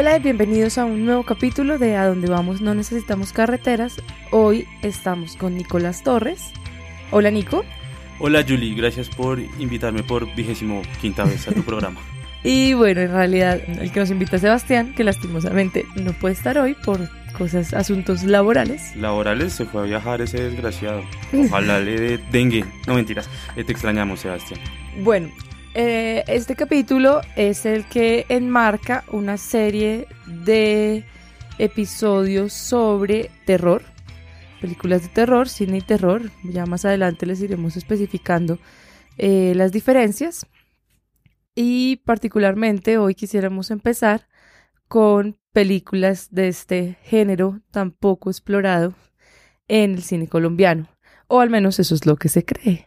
Hola y bienvenidos a un nuevo capítulo de A Donde Vamos No Necesitamos Carreteras. Hoy estamos con Nicolás Torres. Hola Nico. Hola Julie, gracias por invitarme por vigésimo quinta vez a tu programa. Y bueno, en realidad el que nos invita es Sebastián, que lastimosamente no puede estar hoy por cosas, asuntos laborales. Laborales, se fue a viajar ese desgraciado. Ojalá le dé dengue. No mentiras, eh, te extrañamos Sebastián. Bueno, eh, este capítulo es el que enmarca una serie de episodios sobre terror, películas de terror, cine y terror. Ya más adelante les iremos especificando eh, las diferencias. Y particularmente hoy quisiéramos empezar con películas de este género tan poco explorado en el cine colombiano. O al menos eso es lo que se cree.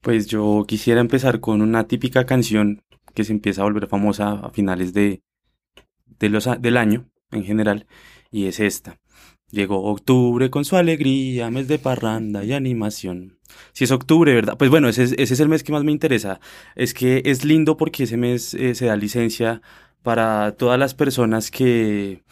Pues yo quisiera empezar con una típica canción que se empieza a volver famosa a finales de, los, del año en general, y es esta. Llegó octubre con su alegría, mes de parranda y animación. Si es octubre, ¿verdad? Pues bueno, ese es, ese es el mes que más me interesa. Es que es lindo porque ese mes eh, se da licencia para todas las personas que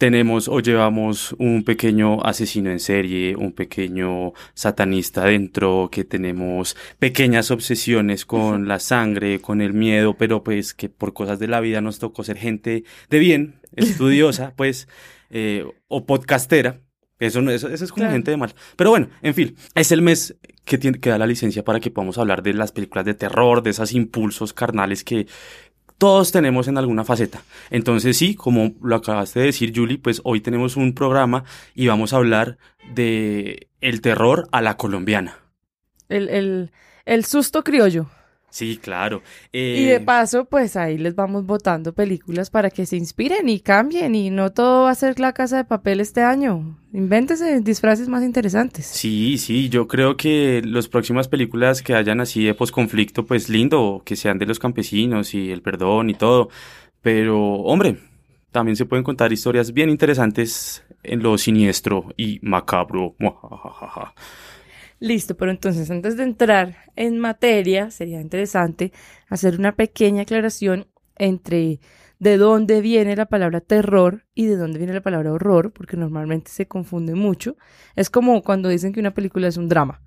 tenemos o llevamos un pequeño asesino en serie, un pequeño satanista dentro, que tenemos pequeñas obsesiones con la sangre, con el miedo, pero pues que por cosas de la vida nos tocó ser gente de bien, estudiosa, pues, eh, o podcastera. Eso, no, eso, eso es como Claro. gente de mal. Pero bueno, en fin, es el mes que, tiene, que da la licencia para que podamos hablar de las películas de terror, de esos impulsos carnales que, todos tenemos en alguna faceta. Entonces sí, como lo acabaste de decir, Julie, pues hoy tenemos un programa y vamos a hablar de el terror a la colombiana. El, el, el susto criollo. Sí, claro. Y de Eh, paso, pues ahí les vamos botando películas para que se inspiren y cambien y no todo va a ser la casa de papel este año. Invéntese disfraces más interesantes. Sí, sí, yo creo que las próximas películas que hayan así de posconflicto, pues lindo, que sean de los campesinos y el perdón y todo. Pero, hombre, también se pueden contar historias bien interesantes en lo siniestro y macabro. Muajajaja. Listo, pero entonces antes de entrar en materia, sería interesante hacer una pequeña aclaración entre de dónde viene la palabra terror y de dónde viene la palabra horror, porque normalmente se confunde mucho. Es como cuando dicen que una película es un drama.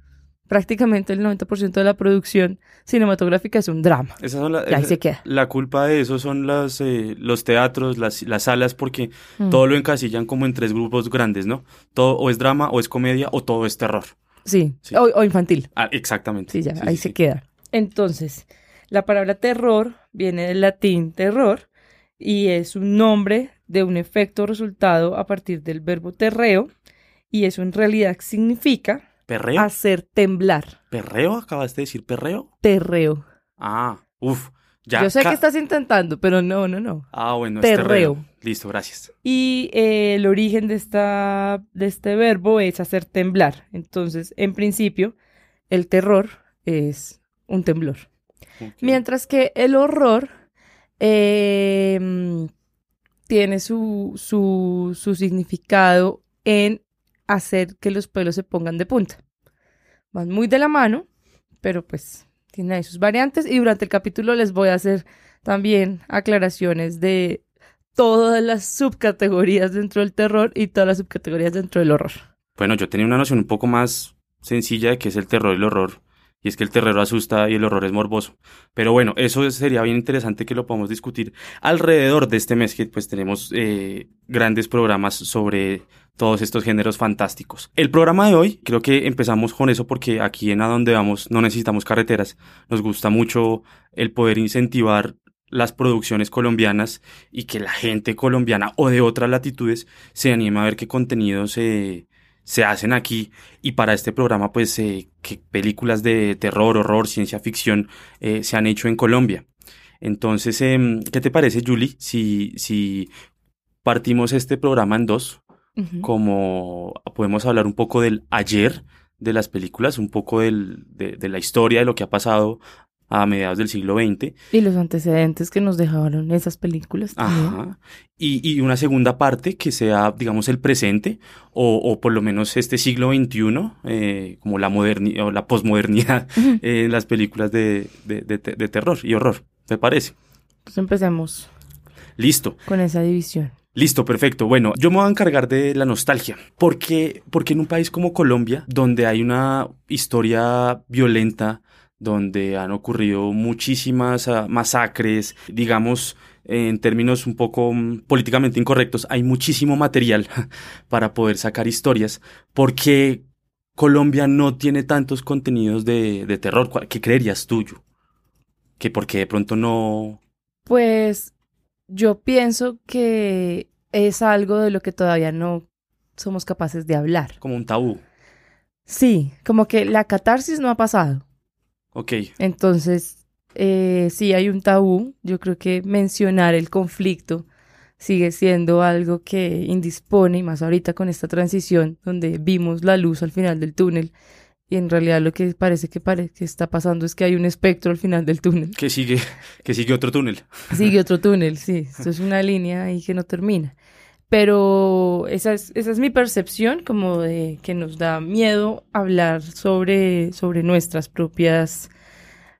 Prácticamente el 90% de la producción cinematográfica es un drama. Esas son la- Y ahí esa- se queda. La culpa de eso son las, eh, los teatros, las, las salas, porque Mm. todo lo encasillan como en tres grupos grandes, ¿no? Todo o es drama, o es comedia, o todo es terror. Sí, Sí. O, o infantil. Ah, exactamente. Sí, ya, Sí, ahí se queda. Entonces, la palabra terror viene del latín terror y es un nombre de un efecto resultado a partir del verbo terreo y eso en realidad significa ¿Perreo? hacer temblar. ¿Perreo? ¿Acabaste de decir perreo? Terreo. Ah, uff. Ya. Yo sé que estás intentando, pero no, no, no. Ah, bueno, es terreo. Listo, gracias. Y eh, el origen de, esta, de este verbo es hacer temblar. Entonces, en principio, el terror es un temblor. Mientras que el horror eh, mm, tiene su, su, su significado en hacer que los pelos se pongan de punta. Van muy de la mano, pero pues tiene ahí sus variantes y durante el capítulo les voy a hacer también aclaraciones de todas las subcategorías dentro del terror y todas las subcategorías dentro del horror. Bueno, yo tenía una noción un poco más sencilla de qué es el terror y el horror. Y es que el terror asusta y el horror es morboso. Pero bueno, eso sería bien interesante que lo podamos discutir alrededor de este mes que pues tenemos eh, grandes programas sobre todos estos géneros fantásticos. El programa de hoy, creo que empezamos con eso porque aquí en A Donde Vamos no necesitamos carreteras. Nos gusta mucho el poder incentivar las producciones colombianas y que la gente colombiana o de otras latitudes se anime a ver qué contenidos se, se hacen aquí y para este programa pues eh, qué películas de terror, horror, ciencia ficción eh, se han hecho en Colombia. Entonces, em, ¿qué te parece, Julie, si, si partimos este programa en dos? Ujú. como podemos hablar un poco del ayer de las películas, un poco del, de, de la historia de lo que ha pasado a mediados del siglo XX. Y los antecedentes que nos dejaron esas películas también. Ajá. Y, y una segunda parte que sea, digamos, el presente, o, o por lo menos este siglo XXI, eh, como la modernidad o la posmodernidad Ujú. eh, en las películas de, de, de, de terror y horror, ¿te parece? Pues empecemos. Listo. Con esa división. Listo, perfecto. Bueno, yo me voy a encargar de la nostalgia. Porque, porque en un país como Colombia, donde hay una historia violenta, donde han ocurrido muchísimas uh, masacres, digamos, en términos un poco um, políticamente incorrectos, hay muchísimo material para poder sacar historias, porque Colombia no tiene tantos contenidos de, de terror. ¿Qué creerías tuyo? ¿Que porque de pronto no...? Pues yo pienso que es algo de lo que todavía no somos capaces de hablar. Como un tabú. Sí, como que la catarsis no ha pasado. Ok. Entonces, eh, sí hay un tabú. Yo creo que mencionar el conflicto sigue siendo algo que indispone, y más ahorita con esta transición donde vimos la luz al final del túnel. Y en realidad lo que parece que, pare que está pasando es que hay un espectro al final del túnel. Que sigue, que sigue otro túnel. Sigue otro túnel, sí. Esto es una línea ahí que no termina. Pero esa es, esa es mi percepción, como de que nos da miedo hablar sobre, sobre nuestras propias,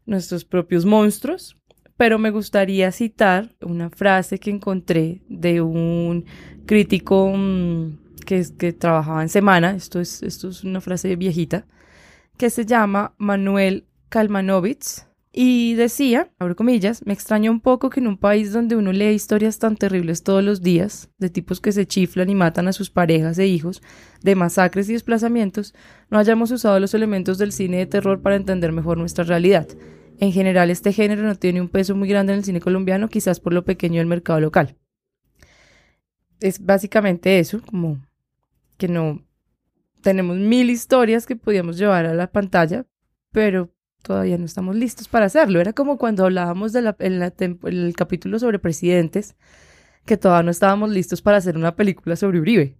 nuestros propios monstruos. Pero me gustaría citar una frase que encontré de un crítico mmm, que, que trabajaba en Semana, esto es, esto es una frase viejita, que se llama Manuel Kalmanovitz y decía, abro comillas, me extraña un poco que en un país donde uno lee historias tan terribles todos los días, de tipos que se chiflan y matan a sus parejas e hijos, de masacres y desplazamientos, no hayamos usado los elementos del cine de terror para entender mejor nuestra realidad. En general, este género no tiene un peso muy grande en el cine colombiano, quizás por lo pequeño del mercado local. Es básicamente eso, como que no tenemos mil historias que podíamos llevar a la pantalla, pero todavía no estamos listos para hacerlo. Era como cuando hablábamos de la, en, el capítulo sobre presidentes, que todavía no estábamos listos para hacer una película sobre Uribe.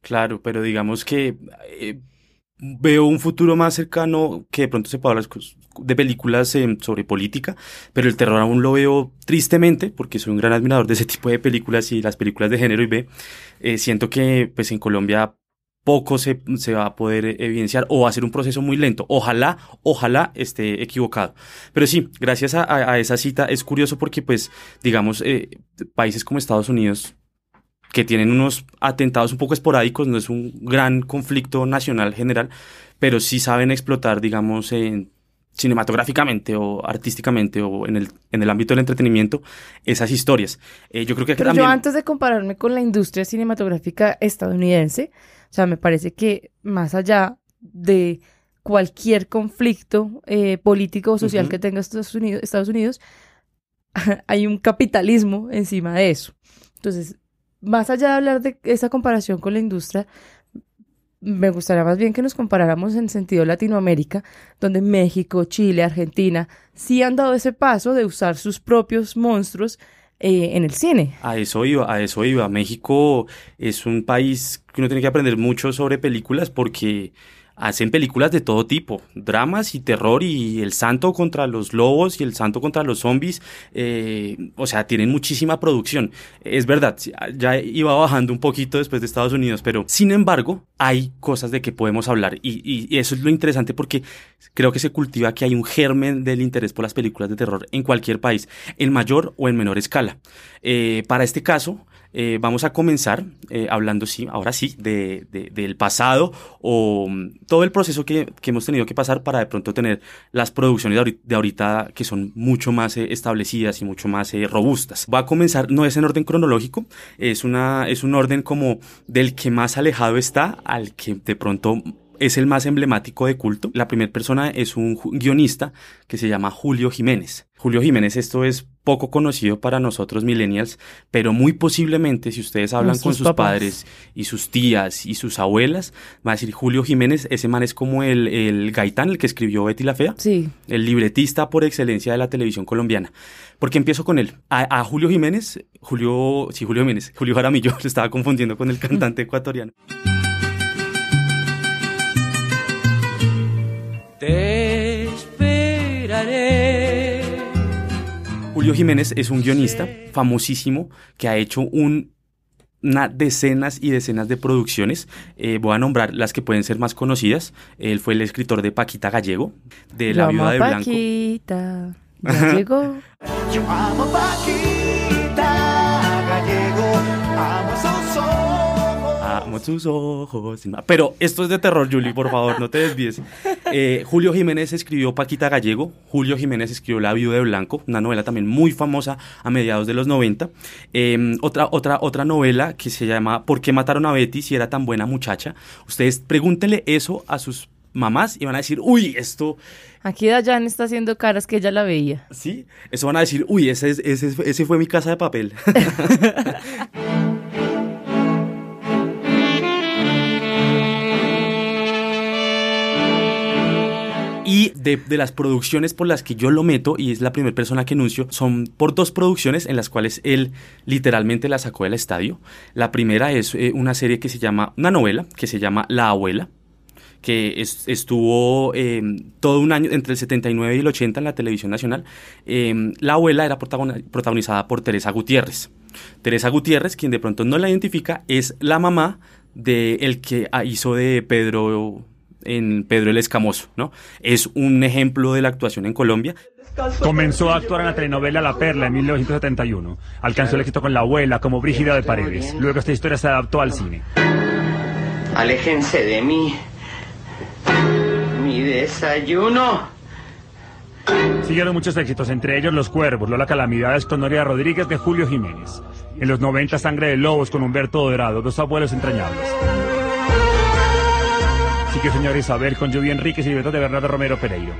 Claro, pero digamos que eh, veo un futuro más cercano que de pronto se puede hablar de películas eh, sobre política, pero el terror aún lo veo tristemente, porque soy un gran admirador de ese tipo de películas y las películas de género y ve, eh, siento que pues en Colombia poco se, se, va a poder evidenciar o va a ser un proceso muy lento. Ojalá, ojalá esté equivocado. Pero sí, gracias a, a esa cita es curioso porque, pues, digamos, eh, países como Estados Unidos que tienen unos atentados un poco esporádicos, no es un gran conflicto nacional general, pero sí saben explotar, digamos, en cinematográficamente o artísticamente o en el, en el ámbito del entretenimiento esas historias. Eh, yo creo que Pero también... yo antes de compararme con la industria cinematográfica estadounidense, sea, me parece que más allá de cualquier conflicto eh, político o social uh -huh. que tenga Estados Unidos, Estados Unidos, hay un capitalismo encima de eso. Entonces, más allá de hablar de esa comparación con la industria, me gustaría más bien que nos comparáramos en sentido Latinoamérica, donde México, Chile, Argentina sí han dado ese paso de usar sus propios monstruos eh, en el cine. A eso iba, a eso iba. México es un país que uno tiene que aprender mucho sobre películas porque hacen películas de todo tipo, dramas y terror y el santo contra los lobos y el santo contra los zombies, eh, o sea, tienen muchísima producción. Es verdad, ya iba bajando un poquito después de Estados Unidos, pero sin embargo hay cosas de que podemos hablar y, eso es lo interesante porque creo que se cultiva que hay un germen del interés por las películas de terror en cualquier país, en mayor o en menor escala. Eh, para este caso, eh, vamos a comenzar eh, hablando, sí, ahora sí, de, de, del pasado o um, todo el proceso que, que, hemos tenido que pasar para de pronto tener las producciones de ahorita, de ahorita que son mucho más eh, establecidas y mucho más robustas. Va a comenzar, no es en orden cronológico, es, una, es un orden como del que más alejado está al que de pronto es el más emblemático de culto. La primera persona es un guionista que se llama Julio Jiménez. Julio Jiménez, esto es poco conocido para nosotros millennials, pero muy posiblemente si ustedes hablan con sus papás. padres y sus tías y sus abuelas, va a decir Julio Jiménez, ese man es como el, el Gaitán, el que escribió Betty la Fea, sí. el libretista por excelencia de la televisión colombiana. Porque empiezo con él. A, a Julio Jiménez, Julio, sí, Julio Jiménez, Julio Jaramillo, lo estaba confundiendo con el cantante ecuatoriano. Julio Jiménez es un guionista famosísimo que ha hecho un, una decenas y decenas de producciones. Eh, voy a nombrar las que pueden ser más conocidas. Él fue el escritor de Paquita Gallego, de La, Viuda de Blanco. Paquita, ya llegó. Yo amo Paquita. Sus ojos. Pero esto es de terror, Juli, por favor, no te desvíes. Eh, Julio Jiménez escribió Paquita Gallego. Julio Jiménez escribió La Viuda de Blanco, una novela también muy famosa a mediados de los 90. Em, otra, otra, otra novela que se llama ¿Por qué mataron a Betty si era tan buena muchacha? Ustedes pregúntenle eso a sus mamás y van a decir, uy, esto... Aquí Dayan está haciendo caras que ella la veía. Sí, eso van a decir, uy, ese, ese, ese fue mi casa de papel. Y de, las producciones por las que yo lo meto, y es la primera persona que anuncio, son por dos producciones en las cuales él literalmente la sacó del estadio. La primera es eh, una serie que se llama, una novela que se llama La Abuela, que es, estuvo eh, todo un año, entre el 79 y el 80 en la televisión nacional. Eh, la abuela era protagonizada por Teresa Gutiérrez. Teresa Gutiérrez, quien de pronto no la identifica, es la mamá de el que hizo de Pedro en Pedro el Escamoso, ¿no? Es un ejemplo de la actuación en Colombia. Comenzó a actuar en la telenovela La Perla en 1971. Alcanzó el éxito con La Abuela como Brígida de Paredes. Luego esta historia se adaptó al cine. Aléjense de mí. Mi desayuno. Siguieron muchos éxitos, entre ellos Los Cuervos, Lola Calamidades con Noria Rodríguez de Julio Jiménez. En los 90 Sangre de Lobos con Humberto Dorado, dos abuelos entrañables. Sigue Señor Isabel con Judy Enríquez y libreto de Bernardo Romero Pereiro.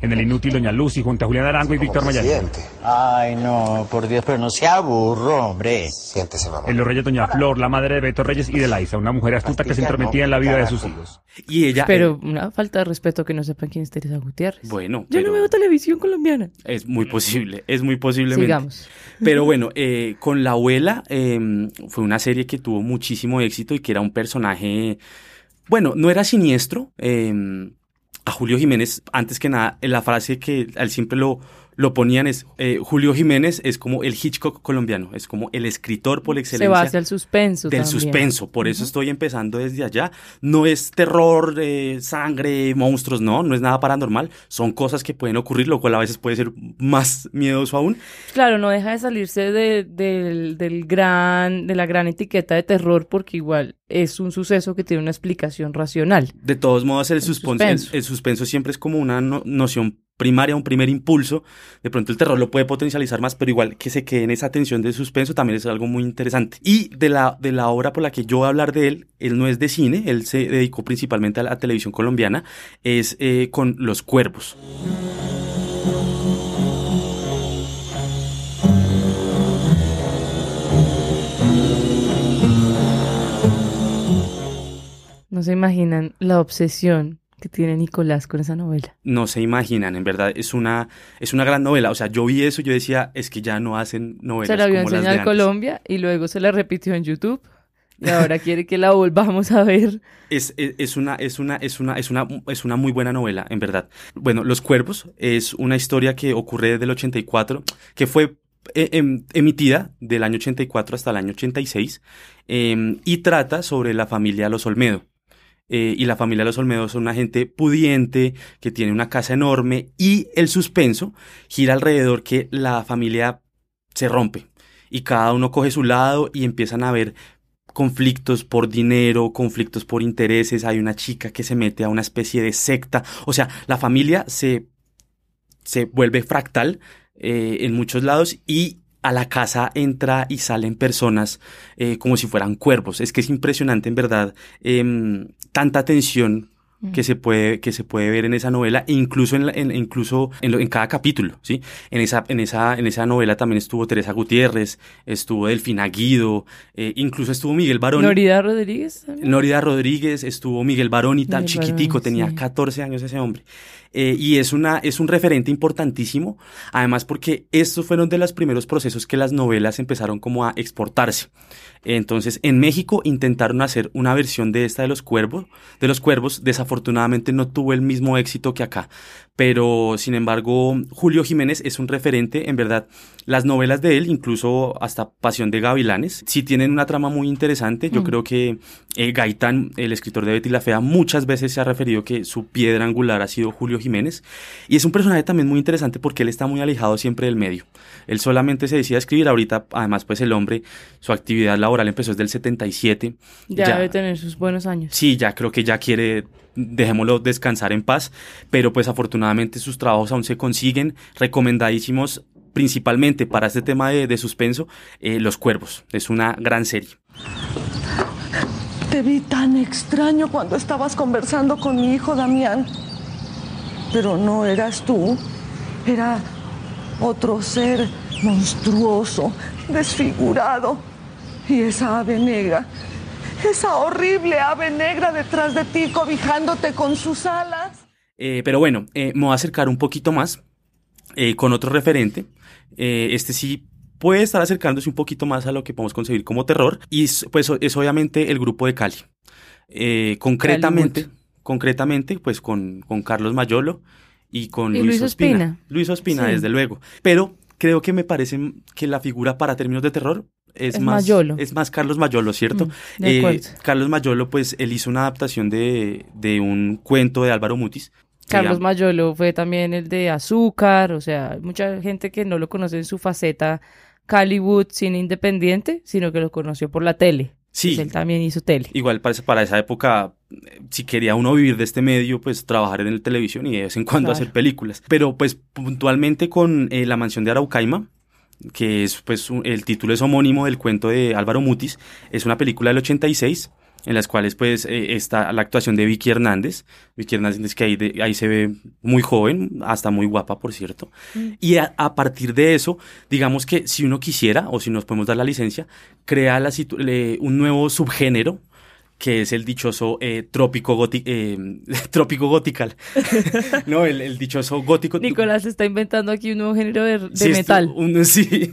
En el inútil Doña Lucy junto a Julián Arango y Víctor Mayarín. Ay, no, por Dios, pero no sea burro, hombre. Siéntese, mamá. En Los Reyes Doña Flor, la madre de Beto Reyes y de Laisa, una mujer astuta que se intrometía en la vida de sus hijos. Y ella... Pero una falta de respeto que no sepan quién es Teresa Gutiérrez. Bueno, Yo no veo televisión colombiana. Es muy posible, es muy posible. Sigamos. Pero bueno, eh, con La Abuela eh, fue una serie que tuvo muchísimo éxito y que era un personaje... Bueno, no era siniestro. Eh, a Julio Jiménez, antes que nada, la frase que él siempre lo, lo ponían es, eh, Julio Jiménez es como el Hitchcock colombiano, es como el escritor por excelencia. Se va hacia el suspenso. Del también. suspenso, por eso estoy empezando desde allá. No es terror, eh, sangre, monstruos, no, no es nada paranormal, son cosas que pueden ocurrir, lo cual a veces puede ser más miedoso aún. Claro, no deja de salirse de, del, del gran, de la gran etiqueta de terror porque igual es un suceso que tiene una explicación racional. De todos modos, el, El suspenso. El, el suspenso siempre es como una no- noción primaria, un primer impulso. De pronto el terror lo puede potencializar más, pero igual que se quede en esa tensión de suspenso también es algo muy interesante. Y de la, de la obra por la que yo voy a hablar de él, él no es de cine, él se dedicó principalmente a la televisión colombiana, es eh, con Los Cuervos. No se imaginan la obsesión que tiene Nicolás con esa novela. No se imaginan, en verdad, es una, es una gran novela. O sea, yo vi eso y yo decía, es que ya no hacen novelas Se la vio en como Señal antes. Colombia y luego se la repitió en YouTube. Y ahora quiere que la volvamos a ver. Es, es, es una, es, una, es, una, es, una, es una muy buena novela, en verdad. Bueno, Los Cuervos es una historia que ocurre desde el 84, que fue eh, em, emitida del año 84 hasta el año 86, eh, y trata sobre la familia Los Olmedo. Eh, y la familia Los Olmedo son una gente pudiente, que tiene una casa enorme, y el suspenso gira alrededor que la familia se rompe, y cada uno coge su lado y empiezan a haber conflictos por dinero, conflictos por intereses, hay una chica que se mete a una especie de secta, o sea, la familia se, se vuelve fractal eh, en muchos lados y a la casa entra y salen personas eh, como si fueran cuervos. Es que es impresionante, en verdad, em, tanta tensión que se puede que se puede ver en esa novela e incluso en, la- en- incluso en, lo- en cada capítulo sí en esa en esa en esa novela también estuvo Teresa Gutiérrez estuvo Delfina Guido eh, incluso estuvo Miguel Barón Norida Rodríguez. también. Norida Rodríguez, estuvo Miguel Barón y tan Miguel chiquitico, Barón, tenía sí. 14 años ese hombre. Eh, y es, una, es un referente importantísimo, además porque estos fueron de los primeros procesos que las novelas empezaron como a exportarse. Entonces, en México intentaron hacer una versión de esta de los cuervos, de los cuervos, desafortunadamente no tuvo el mismo éxito que acá. Pero, sin embargo, Julio Jiménez es un referente, en verdad. Las novelas de él, incluso hasta Pasión de Gavilanes, sí tienen una trama muy interesante. Yo Mm. creo que eh, Gaitán, el escritor de Betty la Fea, muchas veces se ha referido que su piedra angular ha sido Julio Jiménez. Y es un personaje también muy interesante porque él está muy alejado siempre del medio. Él solamente se decía escribir. Ahorita, además, pues el hombre, su actividad laboral empezó desde el 77. Ya, debe tener sus buenos años. Sí, ya creo que ya quiere, dejémoslo descansar en paz, pero pues afortunadamente sus trabajos aún se consiguen, recomendadísimos principalmente para este tema de, de suspenso, eh, Los Cuervos, es una gran serie. Te vi tan extraño cuando estabas conversando con mi hijo Damián. Pero no eras tú, era otro ser monstruoso, desfigurado. Y esa ave negra, esa horrible ave negra detrás de ti, cobijándote con sus alas. Eh, pero bueno, eh, me voy a acercar un poquito más eh, con otro referente. Eh, este sí puede estar acercándose un poquito más a lo que podemos concebir como terror. Y es, pues es obviamente el grupo de Cali. Eh, concretamente, concretamente, pues con, con Carlos Mayolo y con Y Luis, Luis Ospina. Ospina. Luis Ospina, Sí. desde luego. Pero creo que me parece que la figura para términos de terror es, Es más Mayolo. es más Carlos Mayolo, ¿cierto? Mm, Eh. Carlos Mayolo, pues él hizo una adaptación de, de un cuento de Álvaro Mutis. Carlos llama- Mayolo fue también el de Azúcar, o sea, mucha gente que no lo conoce en su faceta Hollywood cine independiente, sino que lo conoció por la tele. Sí. Pues él también hizo tele. Igual para, esa- para esa época, eh, si quería uno vivir de este medio, pues trabajar en la televisión y de vez en cuando Claro. hacer películas. Pero pues puntualmente con eh, La mansión de Araucaima, que es pues un- el título es homónimo del cuento de Álvaro Mutis, es una película del 86 en las cuales pues eh, está la actuación de Vicky Hernández, Vicky Hernández que ahí, de- ahí se ve muy joven, hasta muy guapa por cierto, y a, a partir de eso, digamos que si uno quisiera, o si nos podemos dar la licencia, crea la le- un nuevo subgénero que es el dichoso eh, trópico, goti- eh, trópico gotical. no, el, el dichoso gótico. Nicolás está inventando aquí un nuevo género de, de Sí, esto- metal. un- sí.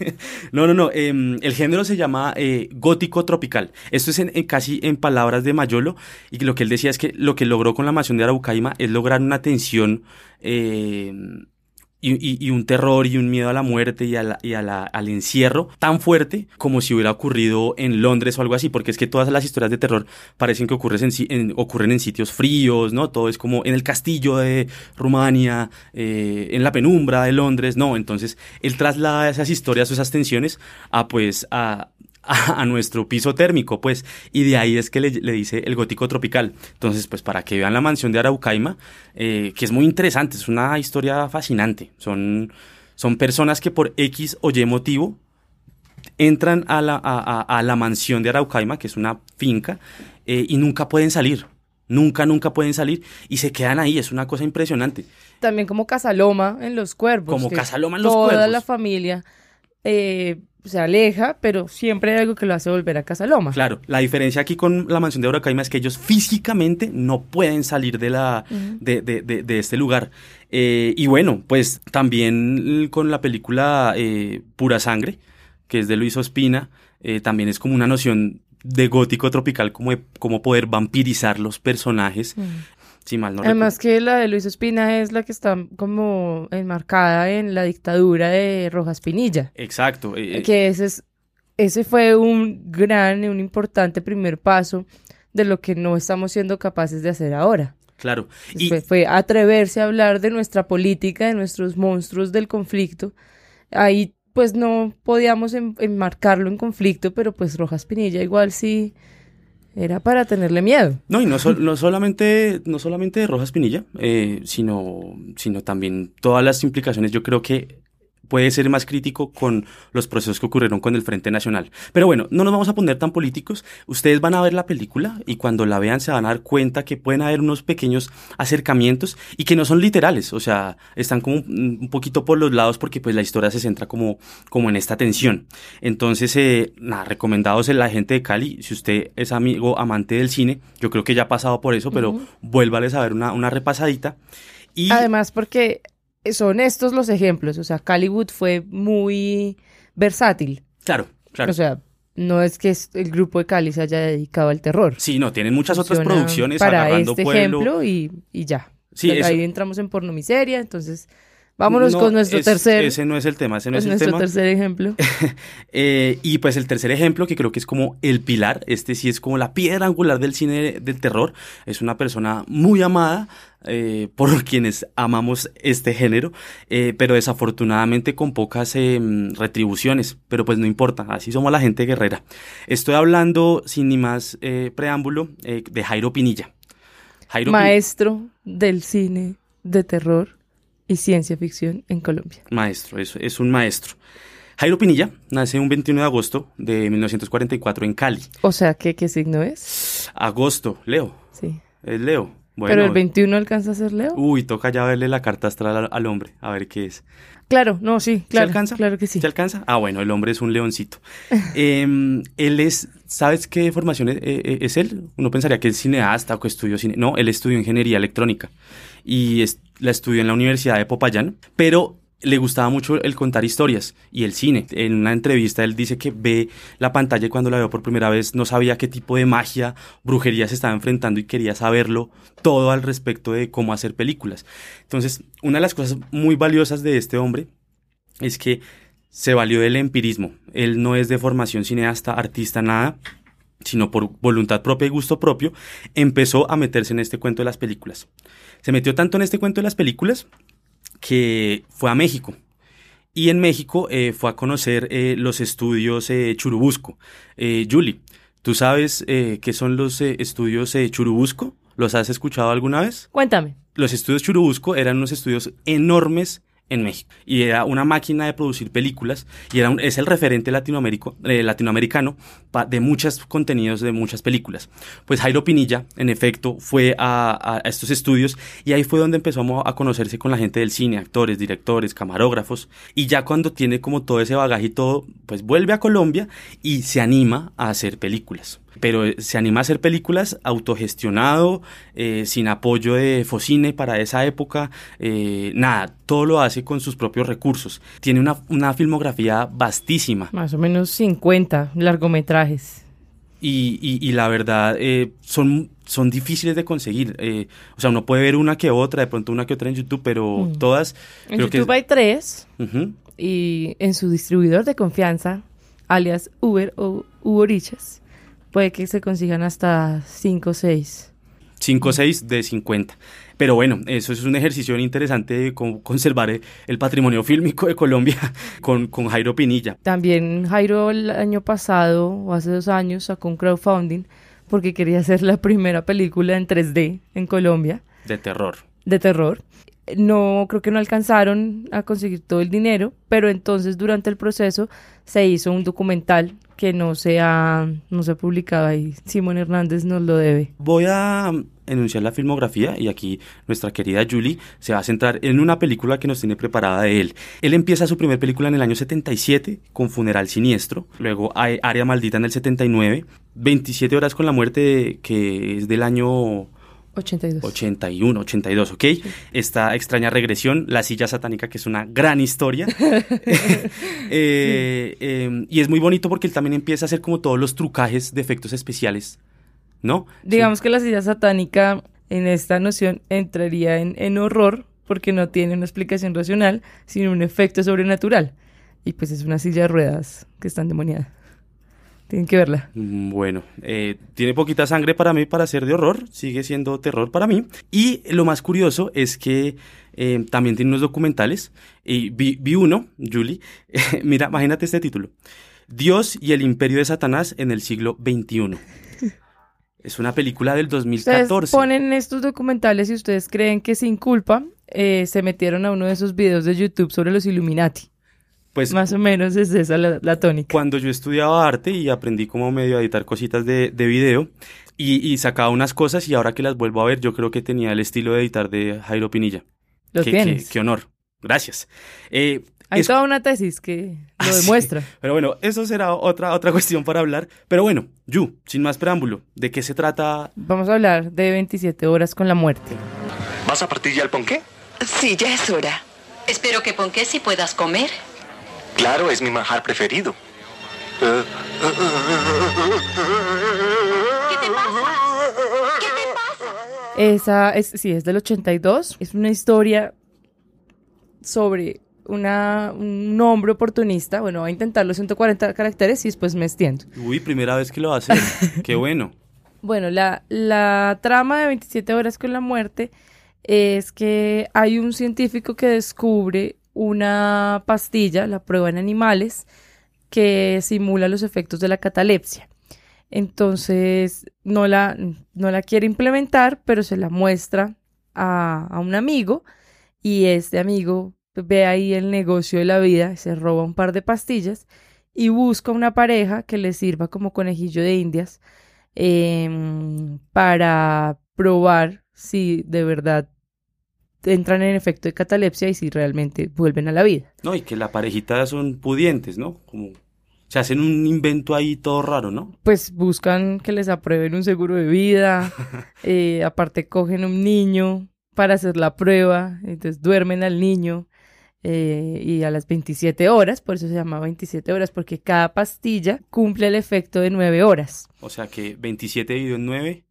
No, no, no. em, el género se llama eh, gótico tropical. Esto es en- en casi en palabras de Mayolo. Y lo que él decía es que lo que logró con la mansión de Araucaima es lograr una tensión eh, y, y- y un terror y un miedo a la muerte y, a la- y a la- al encierro tan fuerte como si hubiera ocurrido en Londres o algo así, porque es que todas las historias de terror parecen que ocurren en, ocurren en sitios fríos, ¿no? Todo es como en el castillo de Rumania, eh, en la penumbra de Londres, no, entonces él traslada esas historias esas tensiones a pues a, a, a nuestro piso térmico, pues, y de ahí es que le, le dice el gótico tropical. Entonces, pues, para que vean la mansión de Araucaima, eh, que es muy interesante, es una historia fascinante. Son, son personas que por X o Y motivo entran a la, a, la mansión de Araucaima, que es una finca, eh, y nunca pueden salir. Nunca, nunca pueden salir y se quedan ahí. Es una cosa impresionante. También como Casaloma en Los Cuervos. Como Casaloma en Los Toda Cuervos. la familia eh, se aleja, pero siempre hay algo que lo hace volver a Casaloma. Claro, la diferencia aquí con la mansión de Araucaima es que ellos físicamente no pueden salir de, la, de, de- de- de este lugar. Eh, y bueno, pues también con la película eh, Pura Sangre, que es de Luis Ospina, eh, también es como una noción de gótico tropical, como, como poder vampirizar los personajes. Si mal no Además que la de Luis Espina es la que está como enmarcada en la dictadura de Rojas Pinilla. Exacto. eh, eh, que ese, es, ese fue un gran y un importante primer paso de lo que no estamos siendo capaces de hacer ahora. claro. Y, Fue, atreverse a hablar de nuestra política, de nuestros monstruos del conflicto. Ahí pues no podíamos en- enmarcarlo en conflicto, pero pues Rojas Pinilla igual sí era para tenerle miedo. No, y no, sol- no solamente, no solamente de Rojas Pinilla, eh, sino, sino también todas las implicaciones. Yo creo que puede ser más crítico con los procesos que ocurrieron con el Frente Nacional. Pero bueno, no nos vamos a poner tan políticos. Ustedes van a ver la película y cuando la vean se van a dar cuenta que pueden haber unos pequeños acercamientos y que no son literales. O sea, están como un poquito por los lados porque pues la historia se centra como, como en esta tensión. Entonces, eh, nada, recomendados en la gente de Cali. Si usted es amigo, amante del cine, yo creo que ya ha pasado por eso, pero vuélvales a ver una, una repasadita. Y Además porque son estos los ejemplos, o sea, Hollywood fue muy versátil. claro, claro. O sea, no es que el grupo de Cali se haya dedicado al terror. Sí, no, tienen muchas otras producciones para agarrando este pueblo. ejemplo y, y ya. Sí, Pero ahí entramos en porno miseria, entonces vámonos No, con nuestro es- tercer, Ese no es el tema, ese no con es el nuestro tema. tercer ejemplo. Eh, y pues el tercer ejemplo, que creo que es como el pilar, este sí es como la piedra angular del cine del terror, es una persona muy amada eh, por quienes amamos este género, eh, pero desafortunadamente con pocas eh, retribuciones, pero pues no importa, así somos la gente guerrera. Estoy hablando, sin ni más eh, preámbulo, eh, de Jairo Pinilla. Jairo Pin- Maestro del cine de terror y ciencia ficción en Colombia. Maestro, es, es un maestro. Jairo Pinilla nace un 21 de agosto de 1944 en Cali. O sea, ¿qué, qué signo es? Agosto, Leo. Sí. Es Leo. Bueno, Pero el 21 alcanza a ser Leo. Uy, toca ya verle la carta astral al, al hombre, a ver qué es. Claro, no, sí, claro. ¿Se alcanza? Claro que sí. ¿Se alcanza? Ah, bueno, el hombre es un leoncito. Em, él es, ¿sabes qué formación es, eh, es él? Uno pensaría que es cineasta o que estudió cine. No, él estudió ingeniería electrónica y la estudió en la Universidad de Popayán, pero le gustaba mucho el contar historias y el cine. En una entrevista él dice que ve la pantalla y cuando la vio por primera vez no sabía qué tipo de magia, brujería se estaba enfrentando y quería saberlo todo al respecto de cómo hacer películas. Entonces, una de las cosas muy valiosas de este hombre es que se valió del empirismo. Él no es de formación cineasta, artista, nada, sino por voluntad propia y gusto propio, empezó a meterse en este cuento de las películas. Se metió tanto en este cuento de las películas que fue a México. Y en México eh, fue a conocer eh, los estudios eh, Churubusco. Eh, Julie, ¿tú sabes eh, qué son los estudios Churubusco? ¿Los has escuchado alguna vez? Cuéntame. Los estudios Churubusco eran unos estudios enormes en México. Y era una máquina de producir películas y era un- es el referente eh, latinoamericano de muchos contenidos de muchas películas. Pues Jairo Pinilla, en efecto, fue a, estos estudios y ahí fue donde mo- a conocerse con la gente del cine, actores, directores, camarógrafos. Y ya cuando tiene como todo ese bagaje y todo, pues vuelve a Colombia y se anima a hacer películas pero eh, se anima a hacer películas autogestionado, eh, sin apoyo de Focine para esa época, eh, nada, todo lo hace con sus propios recursos. Tiene una, una filmografía vastísima Más o menos 50 largometrajes. y, y- y la verdad eh, son, son difíciles de conseguir. eh, o sea, uno puede ver una que otra, de pronto una que otra en YouTube, pero Mm. todas... En creo que- YouTube hay tres y en su distribuidor de confianza, alias Uber o Uberichas, puede que se consigan hasta 5 o 6. 5 o 6 de 50. Pero bueno, eso es un ejercicio interesante de conservar el patrimonio fílmico de Colombia con, con Jairo Pinilla. También Jairo el año pasado o hace dos años sacó un crowdfunding porque quería hacer la primera película en 3D en Colombia De terror. de terror. No, creo que no alcanzaron a conseguir todo el dinero, pero entonces durante el proceso se hizo un documental que no se ha, no se ha publicado ahí. Simón Hernández nos lo debe. Voy a enunciar la filmografía y aquí nuestra querida Julie se va a centrar en una película que nos tiene preparada de él. Él empieza su primer película en el año 77 con Funeral Siniestro, luego Área Maldita en el 79, 27 horas con la muerte que es del año 82. 81, 82, ¿ok? Esta extraña regresión, La silla satánica, que es una gran historia. Eh, eh, y es muy bonito porque él también empieza a hacer como todos los trucajes de efectos especiales, ¿no? Digamos que la silla satánica en esta noción entraría en, en horror porque no tiene una explicación racional, sino un efecto sobrenatural. Y pues es una silla de ruedas que está endemoniada. Tienen que verla. Mm, Bueno, eh, tiene poquita sangre para mí para ser de horror, sigue siendo terror para mí. Y lo más curioso es que eh, también tiene unos documentales. Y vi, vi uno, Julie, mira, imagínate este título. Dios y el imperio de Satanás en el siglo XXI. Es una película del Ustedes 2014. ponen estos documentales y ustedes creen que sin culpa eh, se metieron a uno de esos videos de YouTube sobre los Illuminati. Pues Más o menos es esa la, la tónica. cuando yo estudiaba arte y aprendí como medio a editar cositas de, de video y, y sacaba unas cosas y ahora que las vuelvo a ver yo creo que tenía el estilo de editar de Jairo Pinilla. Lo Qué- tienes. qué- qué honor. Gracias. Eh, Hay es- toda una tesis que Ah, lo sí. demuestra. Pero bueno, eso será otra, otra cuestión para hablar. Pero bueno, Yu, sin más preámbulo, ¿de qué se trata? Vamos a hablar de 27 horas con la muerte. ¿Vas a partir ya el ponqué? Sí, ya es hora. Espero que ponqué si puedas comer. Claro, es mi manjar preferido. Esa es, sí, es del 82. Es una historia sobre una, un hombre oportunista. Bueno, va a intentarlo 140 caracteres y después me extiendo. Uy, primera vez que lo hace. Qué bueno. Bueno, la, la trama de 27 horas con la muerte es que hay un científico que descubre una pastilla, la prueba en animales, que simula los efectos de la catalepsia. Entonces no la, no la quiere implementar, pero se la muestra a, a un amigo y este amigo ve ahí el negocio de la vida, se roba un par de pastillas y busca una pareja que le sirva como conejillo de indias em, para probar si de verdad entran en efecto de catalepsia y si realmente vuelven a la vida. No, y que la parejita son pudientes, ¿no? Como se hacen un invento ahí todo raro, ¿no? Pues buscan que les aprueben un seguro de vida, eh, aparte cogen un niño para hacer la prueba, entonces duermen al niño eh, y a las 27 horas, por eso se llama 27 horas, porque cada pastilla cumple el efecto de 9 horas. O sea que 27 dividido en 9,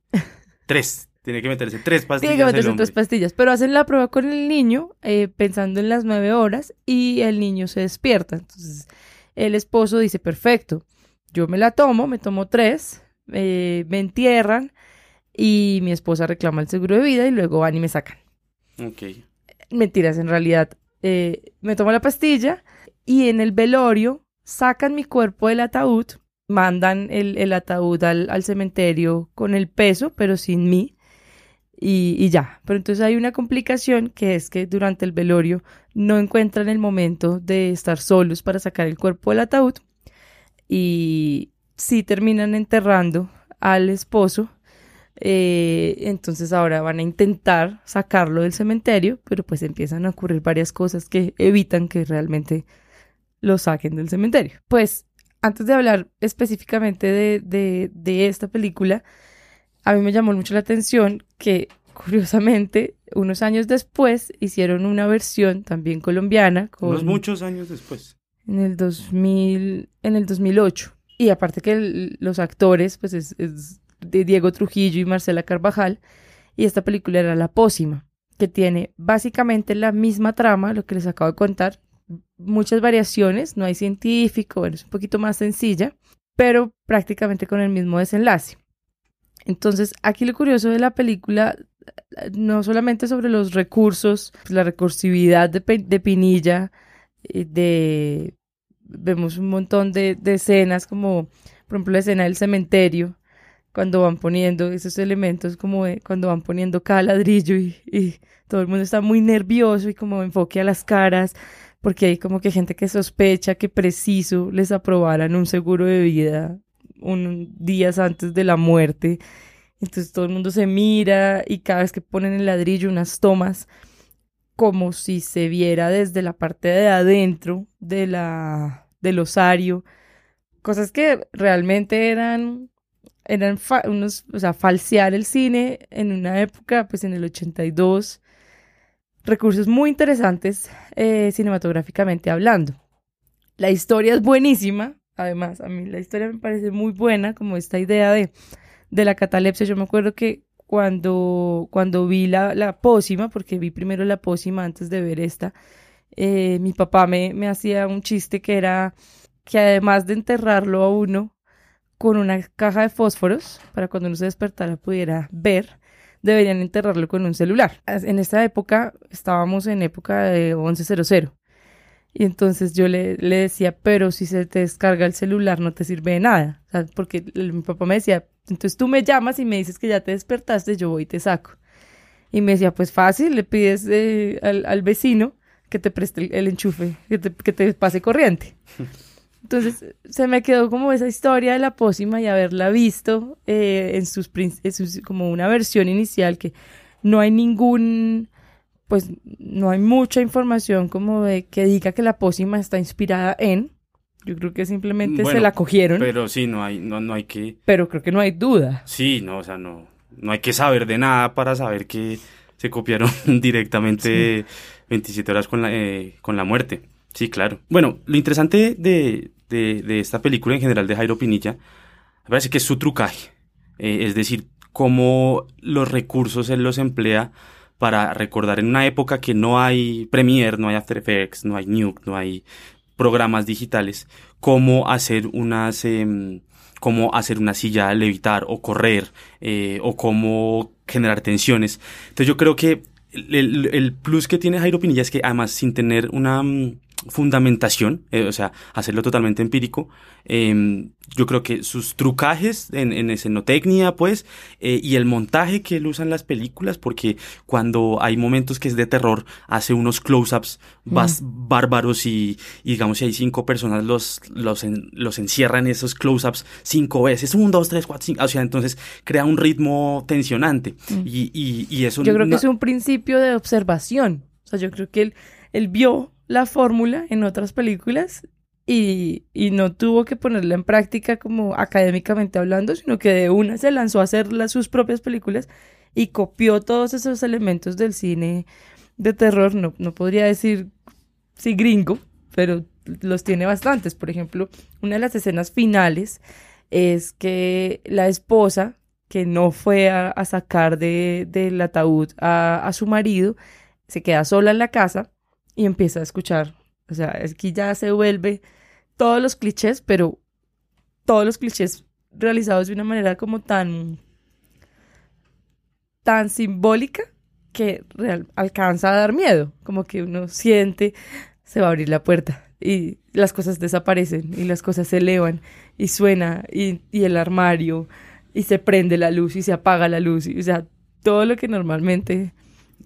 3. Tiene que meterse tres pastillas. Tiene que meterse tres pastillas, pero hacen la prueba con el niño eh, pensando en las 9 horas y el niño se despierta. Entonces el esposo dice, perfecto, yo me la tomo, me tomo tres, eh, me entierran y mi esposa reclama el seguro de vida y luego van y me sacan. Ok. Mentiras, en realidad eh, me tomo la pastilla y en el velorio sacan mi cuerpo del ataúd, mandan el, el ataúd al, al cementerio con el peso, pero sin mí. Y, y, ya, pero entonces hay una complicación que es que durante el velorio no encuentran el momento de estar solos para sacar el cuerpo del ataúd y sí terminan enterrando al esposo. Eh, entonces ahora van a intentar sacarlo del cementerio, pero pues empiezan a ocurrir varias cosas que evitan que realmente lo saquen del cementerio. Pues antes de hablar específicamente de, de, de esta película, a mí me llamó mucho la atención que, curiosamente, unos años después hicieron una versión también colombiana. Con, Unos muchos años después. En el 2000, en el 2008. Y aparte que el, los actores, pues es, es, de Diego Trujillo y Marcela Carvajal. Y esta película era La Pócima, que tiene básicamente la misma trama, lo que les acabo de contar. Muchas variaciones, no hay científico, bueno, es un poquito más sencilla, pero prácticamente con el mismo desenlace. Entonces, aquí lo curioso de la película, no solamente sobre los recursos, pues la recursividad de, Pinilla, de vemos un montón de, de, escenas, como por ejemplo la escena del cementerio, cuando van poniendo esos elementos, como cuando van poniendo cada ladrillo y, y todo el mundo está muy nervioso y como enfoque a las caras, porque hay como que gente que sospecha que preciso les aprobaran un seguro de vida un, días antes de la muerte. Entonces todo el mundo se mira y cada vez que ponen el ladrillo unas tomas como si se viera desde la parte de adentro de la, del osario. Cosas que realmente eran, eran unos, o sea, falsear el cine en una época, pues en el 82. Recursos muy interesantes eh, cinematográficamente hablando. La historia es buenísima, además, a mí la historia me parece muy buena, como esta idea de, de la catalepsia. Yo me acuerdo que cuando, cuando vi la, la pócima, porque vi primero la pócima antes de ver esta, eh, mi papá me, me hacía un chiste que era que además de enterrarlo a uno con una caja de fósforos, para cuando uno se despertara pudiera ver, deberían enterrarlo con un celular. En esta época estábamos en época de 1100. Y entonces yo le, le, decía, pero si se te descarga el celular no te sirve de nada. O sea, porque mi papá me decía, entonces tú me llamas y me dices que ya te despertaste, yo voy y te saco. Y me decía, pues fácil, le pides eh, al, al, vecino que te preste el, el enchufe, que te, que te, pase corriente. Entonces se me quedó como esa historia de la pócima y haberla visto eh, en, sus, en sus, como una versión inicial que no hay ningún pues no hay mucha información como de que diga que la pócima está inspirada en. Yo creo que simplemente bueno, se la cogieron. Pero sí, no hay, no, no hay que. Pero creo que no hay duda. Sí, no, o sea, no, no hay que saber de nada para saber que se copiaron directamente sí. 27 horas con la, eh, con la muerte. Sí, claro. Bueno, lo interesante de, de, de esta película, en general de Jairo Pinilla, me parece que es su trucaje. Eh, es decir, cómo los recursos él los emplea para recordar en una época que no hay Premiere, no hay After Effects, no hay Nuke, no hay programas digitales, cómo hacer unas, em, cómo hacer una silla levitar o correr, eh, o cómo generar tensiones. Entonces yo creo que el, el plus que tiene Jairo Pinilla es que además sin tener una mm, fundamentación, eh, o sea, hacerlo totalmente empírico, em, yo creo que sus trucajes en, en escenotecnia, pues, eh, y el montaje que él usa en las películas, porque cuando hay momentos que es de terror, hace unos close-ups bas- bárbaros y, y digamos, si hay cinco personas, los, los, en- los encierra en esos close-ups cinco veces, un, dos, tres, cuatro, cinco, o sea, entonces crea un ritmo tensionante. Y, y, y eso Yo creo que es un principio de observación. O sea, yo creo que él, él vio la fórmula en otras películas y, y no tuvo que ponerla en práctica como académicamente hablando, sino que de una se lanzó a hacer las, sus propias películas y copió todos esos elementos del cine de terror. No, no podría decir sí gringo, pero los tiene bastantes. Por ejemplo, una de las escenas finales es que la esposa que no fue a, a sacar de, del ataúd a, a su marido, se queda sola en la casa y empieza a escuchar. O sea, es que ya se vuelve todos los clichés, pero todos los clichés realizados de una manera como tan tan simbólica que alcanza a dar miedo, como que uno siente se va a abrir la puerta y las cosas desaparecen y las cosas se elevan y suena y, y el armario y se prende la luz y se apaga la luz y o sea todo lo que normalmente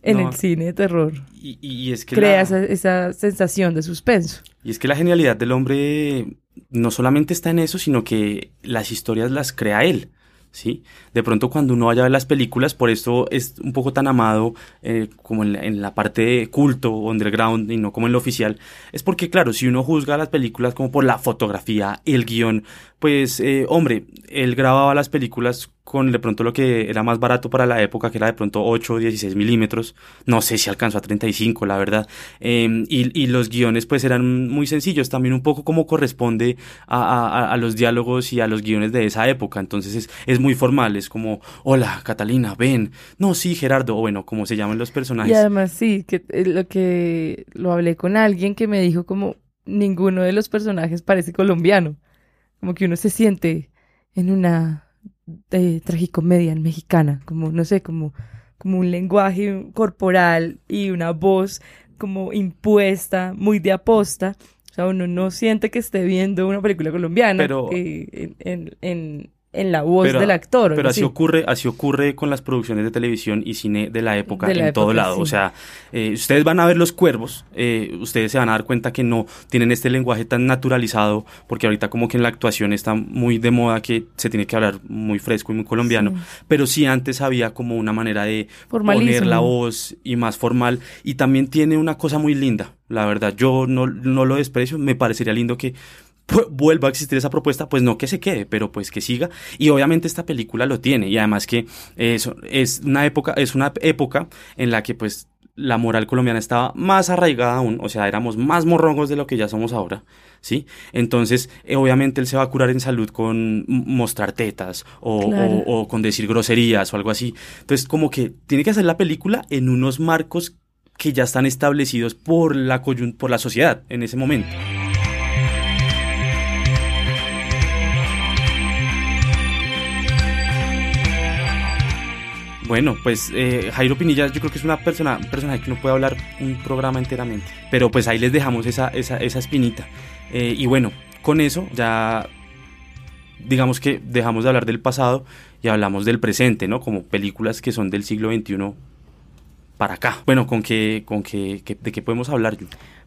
en No. el cine de terror y, y es que crea la- esa, esa sensación de suspenso. Y es que la genialidad del hombre no solamente está en eso, sino que las historias las crea él. ¿Sí? De pronto cuando uno vaya a ver las películas, por esto es un poco tan amado eh, como en la, en la parte de culto, underground y no como en lo oficial, es porque claro, si uno juzga las películas como por la fotografía, el guion, pues eh, hombre, él grababa las películas con de pronto lo que era más barato para la época, que era de pronto 8 o 16 milímetros, no sé si alcanzó a 35, la verdad, Eh, y, los guiones pues eran muy sencillos, también un poco como corresponde a los diálogos y a los guiones de esa época, entonces es, es muy formal, es como, hola Catalina, ven, no, sí Gerardo, o bueno, como se llaman los personajes. Y además sí, que eh, lo que lo hablé con alguien que me dijo como ninguno de los personajes parece colombiano, como que uno se siente en una eh, tragicomedia mexicana, como no sé, como como un lenguaje corporal y una voz como impuesta, muy de aposta. O sea, uno no siente que esté viendo una película colombiana Pero- eh, en, en, en, en la voz Pero- del actor. Pero así ocurre, así ocurre con las producciones de televisión y cine de la época De la en todo lado. sí. O sea, eh, ustedes van a ver los cuervos, eh, ustedes se van a dar cuenta que no tienen este lenguaje tan naturalizado, porque ahorita como que en la actuación está muy de moda que se tiene que hablar muy fresco y muy colombiano. Pero sí antes había como una manera de poner la voz y más formal. Y también tiene una cosa muy linda, la verdad. Yo no, no lo desprecio, me parecería lindo que vuelva a existir esa propuesta, pues no que se quede, pero pues que siga. Y obviamente esta película lo tiene. Y además que eso es una época, es una época en la que pues la moral colombiana estaba más arraigada aún, o sea, éramos más morrongos de lo que ya somos ahora, ¿sí? Entonces, eh, obviamente él se va a curar en salud con mostrar tetas o, Claro. o- o con decir groserías o algo así. Entonces, como que tiene que hacer la película en unos marcos que ya están establecidos por la por la sociedad en ese momento. Bueno, pues eh, Jairo Pinilla yo creo que es una persona, un personaje que no puede hablar un programa enteramente. Pero pues ahí les dejamos esa, esa, espinita. Eh, y bueno, con eso ya digamos que dejamos de hablar del pasado y hablamos del presente, ¿no? Como películas que son del siglo XXI para acá. Bueno, ¿con qué, con qué, de qué podemos hablar?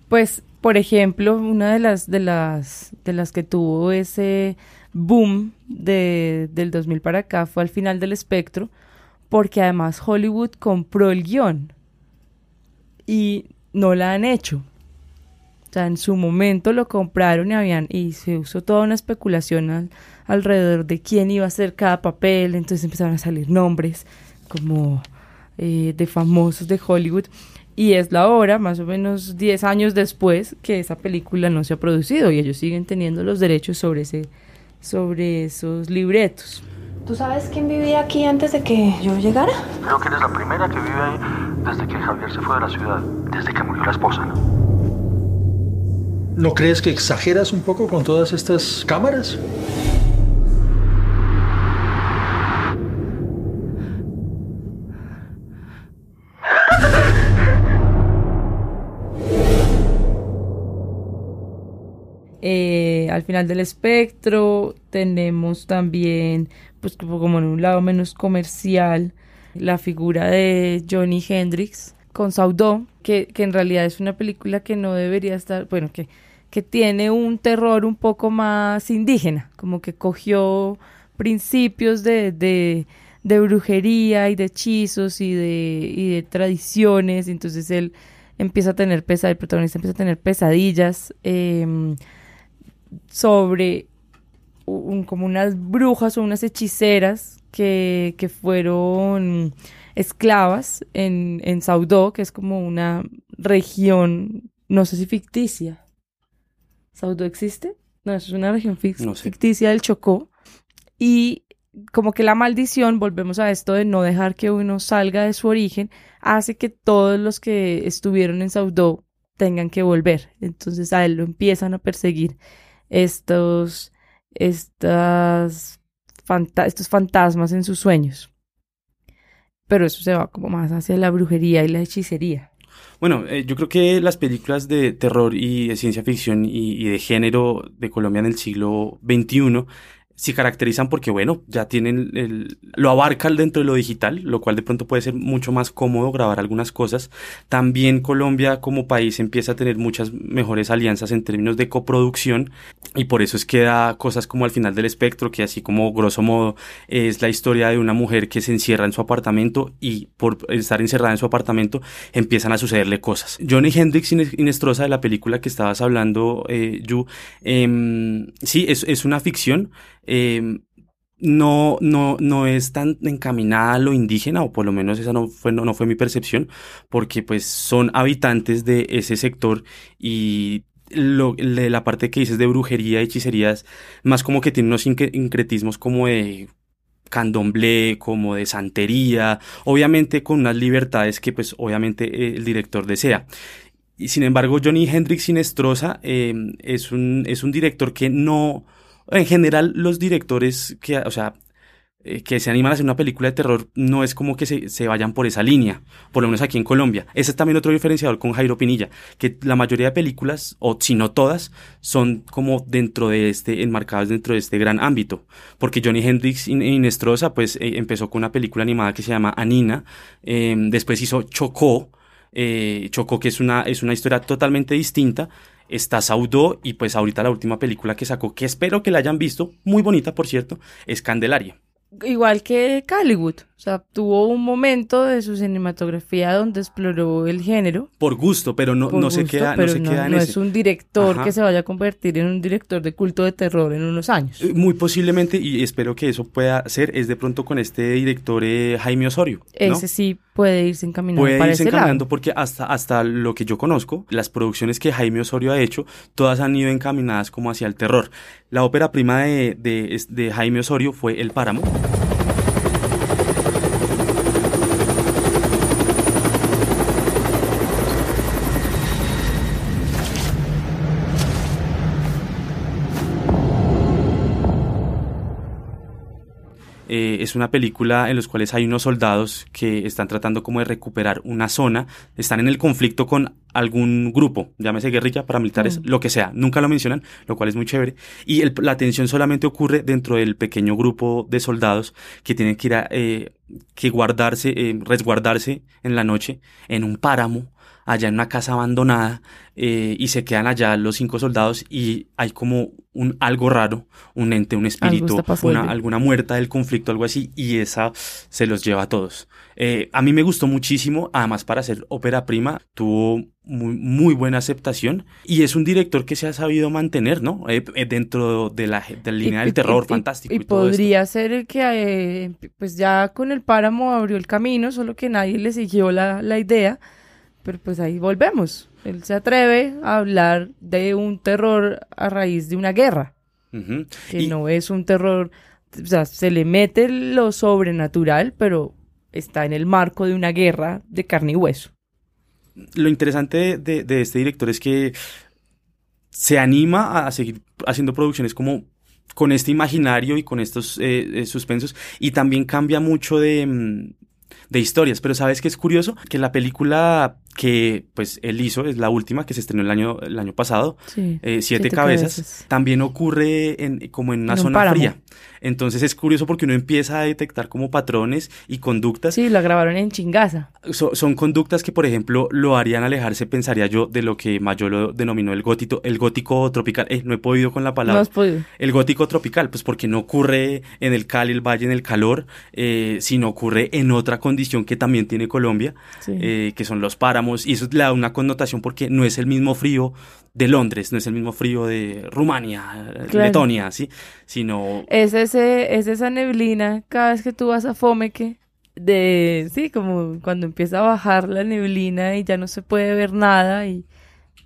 Pues, por ejemplo, una de las de las de las que tuvo ese boom de, del 2000 para acá fue al final del espectro, porque además Hollywood compró el guion y no la han hecho. O sea, en su momento lo compraron y habían y se usó toda una especulación al- alrededor de quién iba a hacer cada papel, entonces empezaron a salir nombres como eh, de famosos de Hollywood Y es la hora, más o menos 10 años después, que esa película no se ha producido y ellos siguen teniendo los derechos sobre, ese, sobre esos libretos. ¿Tú sabes quién vivía aquí antes de que yo llegara? Creo que eres la primera que vive ahí desde que Javier se fue de la ciudad, desde que murió la esposa, ¿no? ¿No crees que exageras un poco con todas estas cámaras? Eh, al final del espectro tenemos también, pues como en un lado menos comercial, la figura de Johnny Hendrix con Saudó, que, que en realidad es una película que no debería estar, bueno, que, que tiene un terror un poco más indígena, como que cogió principios de, de, de brujería y de hechizos y de, y de tradiciones, entonces él empieza a tener pesadillas, el protagonista empieza a tener pesadillas eh, sobre un, como unas brujas o unas hechiceras que, que fueron esclavas en, en Saudó, que es como una región, no sé si ficticia. ¿Saudó existe? No, es una región fic No sé. ficticia del Chocó. Y como que la maldición, volvemos a esto de no dejar que uno salga de su origen, hace que todos los que estuvieron en Saudó tengan que volver. Entonces a él lo empiezan a perseguir estos, estas fanta- estos fantasmas en sus sueños. Pero eso se va como más hacia la brujería y la hechicería. Bueno, eh, yo creo que las películas de terror y de ciencia ficción y, y de género de Colombia en el siglo XXI se caracterizan porque, bueno, ya tienen el, lo abarcan dentro de lo digital, lo cual de pronto puede ser mucho más cómodo grabar algunas cosas. También Colombia como país empieza a tener muchas mejores alianzas en términos de coproducción y por eso es que da cosas como al final del espectro, que así como grosso modo es la historia de una mujer que se encierra en su apartamento y por estar encerrada en su apartamento empiezan a sucederle cosas. Johnny Hendrix Ines- Inestrosa de la película que estabas hablando, eh, Yu, em, sí, es, es una ficción. Em, no, no, no es tan encaminada a lo indígena, o por lo menos esa no fue, no, no fue mi percepción, porque pues son habitantes de ese sector y la parte que dices de brujería hechicerías, más como que tiene unos incre- incretismos como de candomblé, como de santería, obviamente con unas libertades que pues obviamente eh, el director desea. Y sin embargo, Johnny Hendrix Sinestrosa eh, es, un, es un director que no, en general los directores que, o sea, eh, que se animan a hacer una película de terror no es como que se, se vayan por esa línea, por lo menos aquí en Colombia. Ese es también otro diferenciador con Jairo Pinilla, que la mayoría de películas, o si no todas, son como dentro de este, enmarcadas dentro de este gran ámbito. Porque Johnny Hendrix In- Inestrosa, pues eh, empezó con una película animada que se llama Anina, eh, después hizo Chocó, eh, Chocó que es una, es una historia totalmente distinta, está Saudó y pues ahorita la última película que sacó, que espero que la hayan visto, muy bonita por cierto, es Candelaria. Igual que Caliwood. O sea, tuvo un momento de su cinematografía donde exploró el género. Por gusto, pero no, no se queda, no pero se queda en no ese. es un director Ajá. que se vaya a convertir en un director de culto de terror en unos años. Eh, Muy posiblemente, y espero que eso pueda ser, es de pronto con este director eh, Jaime Osorio. ¿no? Ese sí puede irse encaminando Puede para irse ese lado. encaminando porque hasta, hasta lo que yo conozco, las producciones que Jaime Osorio ha hecho, todas han ido encaminadas como hacia el terror. La ópera prima de, de, de Jaime Osorio fue El Páramo. Eh, es una película en los cuales hay unos soldados que están tratando como de recuperar una zona, están en el conflicto con algún grupo, llámese guerrilla, paramilitares, Mm. lo que sea, nunca lo mencionan, lo cual es muy chévere, y el- la tensión solamente ocurre dentro del pequeño grupo de soldados que tienen que ir a, eh, que guardarse, eh, resguardarse en la noche en un páramo, allá en una casa abandonada, eh, y se quedan allá los cinco soldados y hay como un algo raro, un ente, un espíritu, una, alguna muerta del conflicto, algo así, y esa se los lleva a todos. Eh, a mí me gustó muchísimo, además para hacer ópera prima, tuvo muy, muy buena aceptación y es un director que se ha sabido mantener, ¿no? Eh, dentro de la, de la línea Y- del terror y- fantástico. Y, Y, todo esto. podría ser el que, pues ya con el páramo abrió el camino, solo que nadie le siguió la, la idea. Pero pues ahí volvemos. Él se atreve a hablar de un terror a raíz de una guerra, que Y- no es un terror, o sea, se le mete lo sobrenatural, pero está en el marco de una guerra de carne y hueso. lo interesante de, de- de este director es que se anima a seguir haciendo producciones como con este imaginario y con estos eh, eh, suspensos y también cambia mucho de, mm, de historias. Pero sabes que es curioso que la película que pues él hizo es la última que se estrenó el año el año pasado, Sí, eh, siete, Siete cabezas, Cabezas. también ocurre en, como en una En zona fría. Entonces es curioso porque uno empieza a detectar como patrones y conductas Sí, la grabaron en Chingaza. So- son conductas que, por ejemplo, lo harían alejarse, pensaría yo, de lo que Mayo lo denominó el gótico, el gótico tropical. Eh, no he podido con la No palabra. has podido. El gótico tropical, pues porque no ocurre en el Cali, el Valle, en el calor, eh, sino ocurre en otra condición que también tiene Colombia, Sí. eh, que son los páramos, y eso le da una connotación porque no es el mismo frío de Londres, no es el mismo frío de Rumania, Claro. Letonia, ¿sí? Sino Es, ese, es esa neblina cada vez que tú vas a Fomeque, de, sí, como cuando empieza a bajar la neblina y ya no se puede ver nada y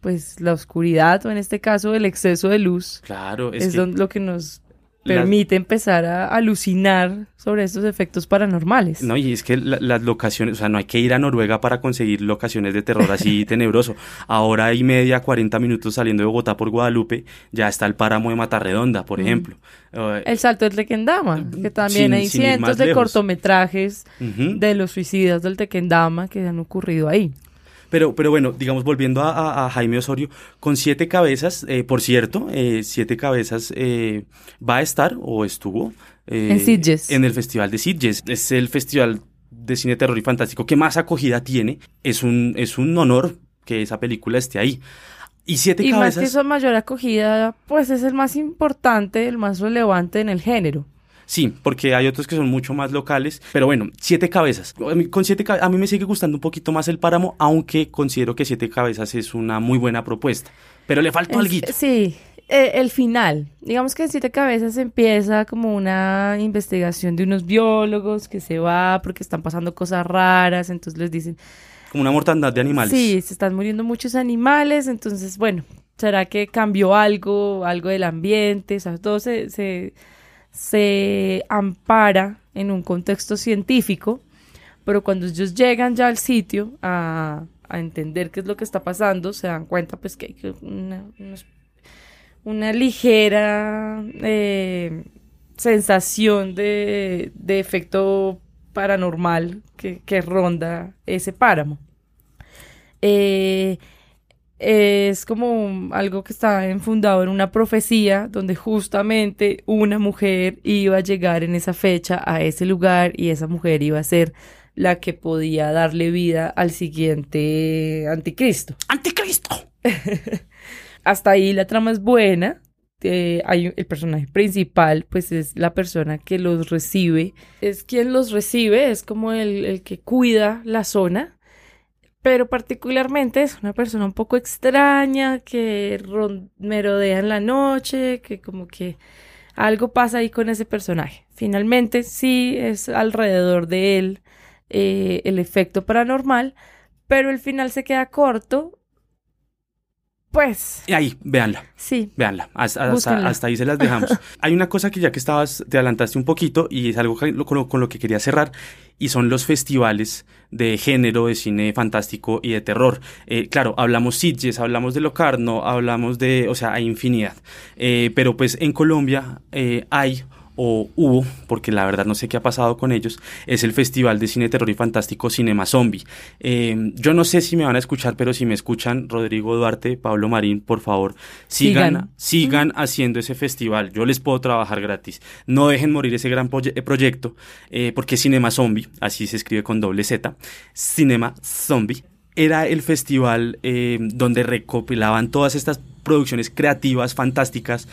pues la oscuridad o en este caso el exceso de luz Claro, es, es, que lo que nos las- permite empezar a alucinar sobre estos efectos paranormales. No, y es que la- las locaciones, o sea, no hay que ir a Noruega para conseguir locaciones de terror así tenebroso. A hora y media, 40 minutos saliendo de Bogotá por Guadalupe, ya está el páramo de Matarredonda, por Mm. ejemplo. Eh, El salto del Tequendama, que también sin- hay cientos de lejos. cortometrajes de los suicidas del Tequendama que han ocurrido ahí. Pero, pero bueno, digamos, volviendo a, a- a Jaime Osorio, con siete cabezas, eh, por cierto, eh, siete cabezas eh, va a estar o estuvo eh, En Sitges. en el Festival de Sitges. Es el festival de cine terror y fantástico que más acogida tiene. Es un, es un honor que esa película esté ahí. Y siete Y más cabezas. que eso, mayor acogida, pues es el más importante, el más relevante en el género. Sí, porque hay otros que son mucho más locales. Pero bueno, siete cabezas. A mí, con siete a mí me sigue gustando un poquito más el páramo, aunque considero que siete cabezas es una muy buena propuesta. Pero le faltó algo. Sí, eh, el final. Digamos que en Siete Cabezas empieza como una investigación de unos biólogos que se va porque están pasando cosas raras, entonces les dicen, Como una mortandad de animales. sí, se están muriendo muchos animales, entonces, bueno, ¿será que cambió algo, algo del ambiente? O sea, todo se, se, se ampara en un contexto científico, pero cuando ellos llegan ya al sitio a, entender qué es lo que está pasando, se dan cuenta pues que hay una, una ligera eh, sensación de, efecto paranormal que, que ronda ese páramo. Eh, es como algo que está enfundado en una profecía donde justamente una mujer iba a llegar en esa fecha a ese lugar y esa mujer iba a ser la que podía darle vida al siguiente anticristo. ¡Anticristo! Hasta ahí la trama es buena. eh, hay el personaje principal, pues es la persona que los recibe. Es quien los recibe, es como el, el que cuida la zona. Pero particularmente es una persona un poco extraña que merodea en la noche, que como que algo pasa ahí con ese personaje. Finalmente sí es alrededor de él eh, el efecto paranormal, pero el final se queda corto. Pues Y ahí, véanla. sí, Véanla, hasta, hasta- ahí se las dejamos. Hay una cosa que ya que estabas, te adelantaste un poquito y es algo con, lo, con lo que quería cerrar y son los festivales de género, de cine fantástico y de terror. Eh, claro, hablamos Sitges, hablamos de Locarno, hablamos de, o sea, hay infinidad. Eh, pero pues en Colombia eh, hay o hubo, porque la verdad no sé qué ha pasado con ellos, es el Festival de Cine Terror y Fantástico Cinema Zombie. Eh, yo no sé si me van a escuchar, pero si me escuchan, Rodrigo Duarte, Pablo Marín, por favor, sigan, Sigan. sigan haciendo ese festival. Yo les puedo trabajar gratis. No dejen morir ese gran eh, proyecto, eh, porque Cinema Zombie, así se escribe con doble Z, Cinema Zombie, era el festival eh, donde recopilaban todas estas producciones creativas, fantásticas,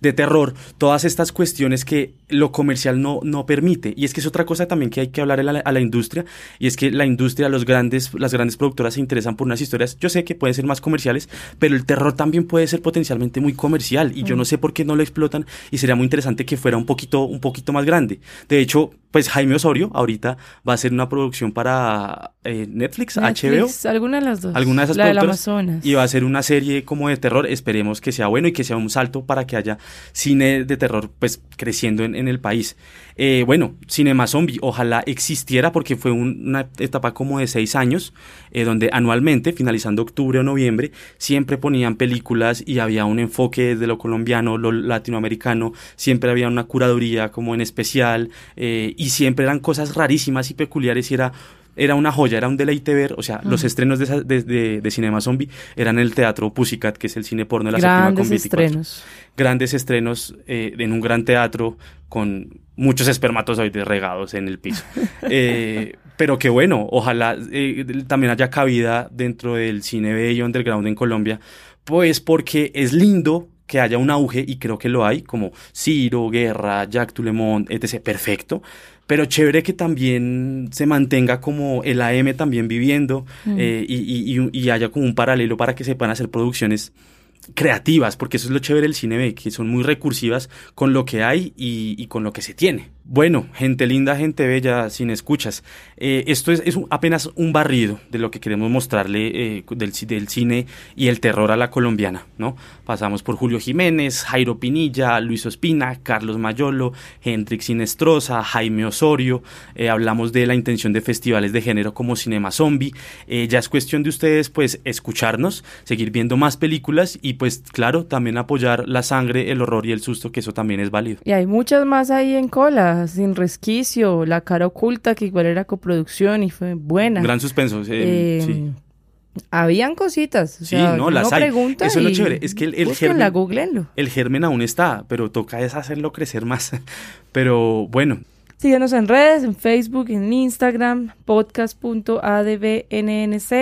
de terror, todas estas cuestiones que lo comercial no, no permite. Y es que es otra cosa también que hay que hablar a la, a la industria, y es que la industria, los grandes, las grandes productoras se interesan por unas historias, yo sé que pueden ser más comerciales, pero el terror también puede ser potencialmente muy comercial, y yo no sé por qué no lo explotan, y sería muy interesante que fuera un poquito, un poquito más grande. De hecho, pues Jaime Osorio ahorita va a hacer una producción para eh, Netflix, Netflix, HBO. Alguna de las dos. Alguna de esas La del. Amazonas. Y va a ser una serie como de terror. Esperemos que sea bueno y que sea un salto para que haya cine de terror pues creciendo en, el país. Eh, bueno, Cinema Zombie, ojalá existiera porque fue un- una etapa como de seis años, eh, donde anualmente, finalizando octubre o noviembre, siempre ponían películas y había un enfoque desde lo colombiano, lo latinoamericano, siempre había una curaduría como en especial, eh, y siempre eran cosas rarísimas y peculiares y era era una joya, era un deleite ver, o sea, los estrenos de, de, de- de Cinema Zombie eran en el Teatro Pussycat, que es el cine porno de la séptima Grandes con 24. estrenos. Grandes estrenos eh, en un gran teatro con muchos espermatozoides regados en el piso. Eh, pero que bueno, ojalá eh, también haya cabida dentro del cine bello underground en Colombia, pues porque es lindo que haya un auge y creo que lo hay, como Ciro, Guerra, Jack Tulemont, etc. Perfecto. Pero chévere que también se mantenga como el AM también viviendo Mm. eh, y, y- y- haya como un paralelo para que se puedan hacer producciones creativas, porque eso es lo chévere del cine B, que son muy recursivas con lo que hay y, y con lo que se tiene. Bueno, gente linda, gente bella, sin escuchas. eh, esto es, apenas un barrido de lo que queremos mostrarle eh, del, ci- del cine y el terror a la colombiana, ¿no? Pasamos por Julio Jiménez, Jairo Pinilla, Luis Ospina, Carlos Mayolo, Hendrix Sinestrosa, Jaime Osorio. eh, hablamos de la intención de festivales de género como Cinema Zombie. Eh, ya es cuestión de ustedes, pues, escucharnos, seguir viendo más películas y, pues, claro, también apoyar la sangre, el horror y el susto, que eso también es válido. Y hay muchas más ahí en cola, sin resquicio, La cara oculta, que igual era coproducción y fue buena. Gran suspenso. eh, Eh, sí. Habían cositas. O Sí, no, las hay. pregunta Eso es lo chévere. Es que el, el germen, googleenlo. el germen aún está, pero toca es hacerlo crecer más. Pero bueno, Síguenos en redes, en Facebook, en Instagram, podcast.adbnnc,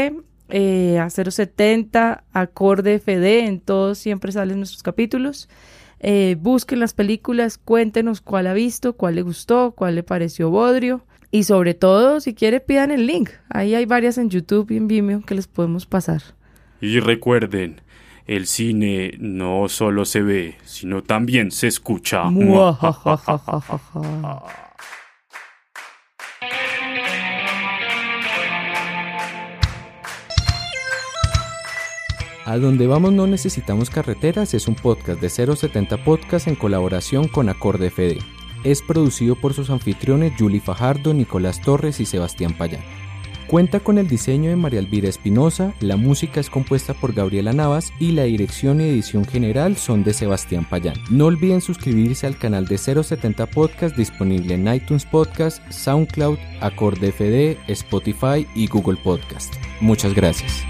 eh, a 070, acorde FD, en todos siempre salen nuestros capítulos. Eh, busquen las películas, cuéntenos cuál ha visto, cuál le gustó, cuál le pareció bodrio. Y sobre todo, si quiere, pidan el link. Ahí hay varias en YouTube y en Vimeo que les podemos pasar. y recuerden, el cine no solo se ve, sino también se escucha. A donde vamos no necesitamos carreteras es un podcast de 070 Podcast en colaboración con Acorde FD. Es producido por sus anfitriones Julie Fajardo, Nicolás Torres y Sebastián Payán. Cuenta con el diseño de María Elvira Espinosa, la música es compuesta por Gabriela Navas y la dirección y edición general son de Sebastián Payán. No olviden suscribirse al canal de 070 Podcast disponible en iTunes Podcast, SoundCloud, Acorde FD, Spotify y Google Podcast. Muchas gracias.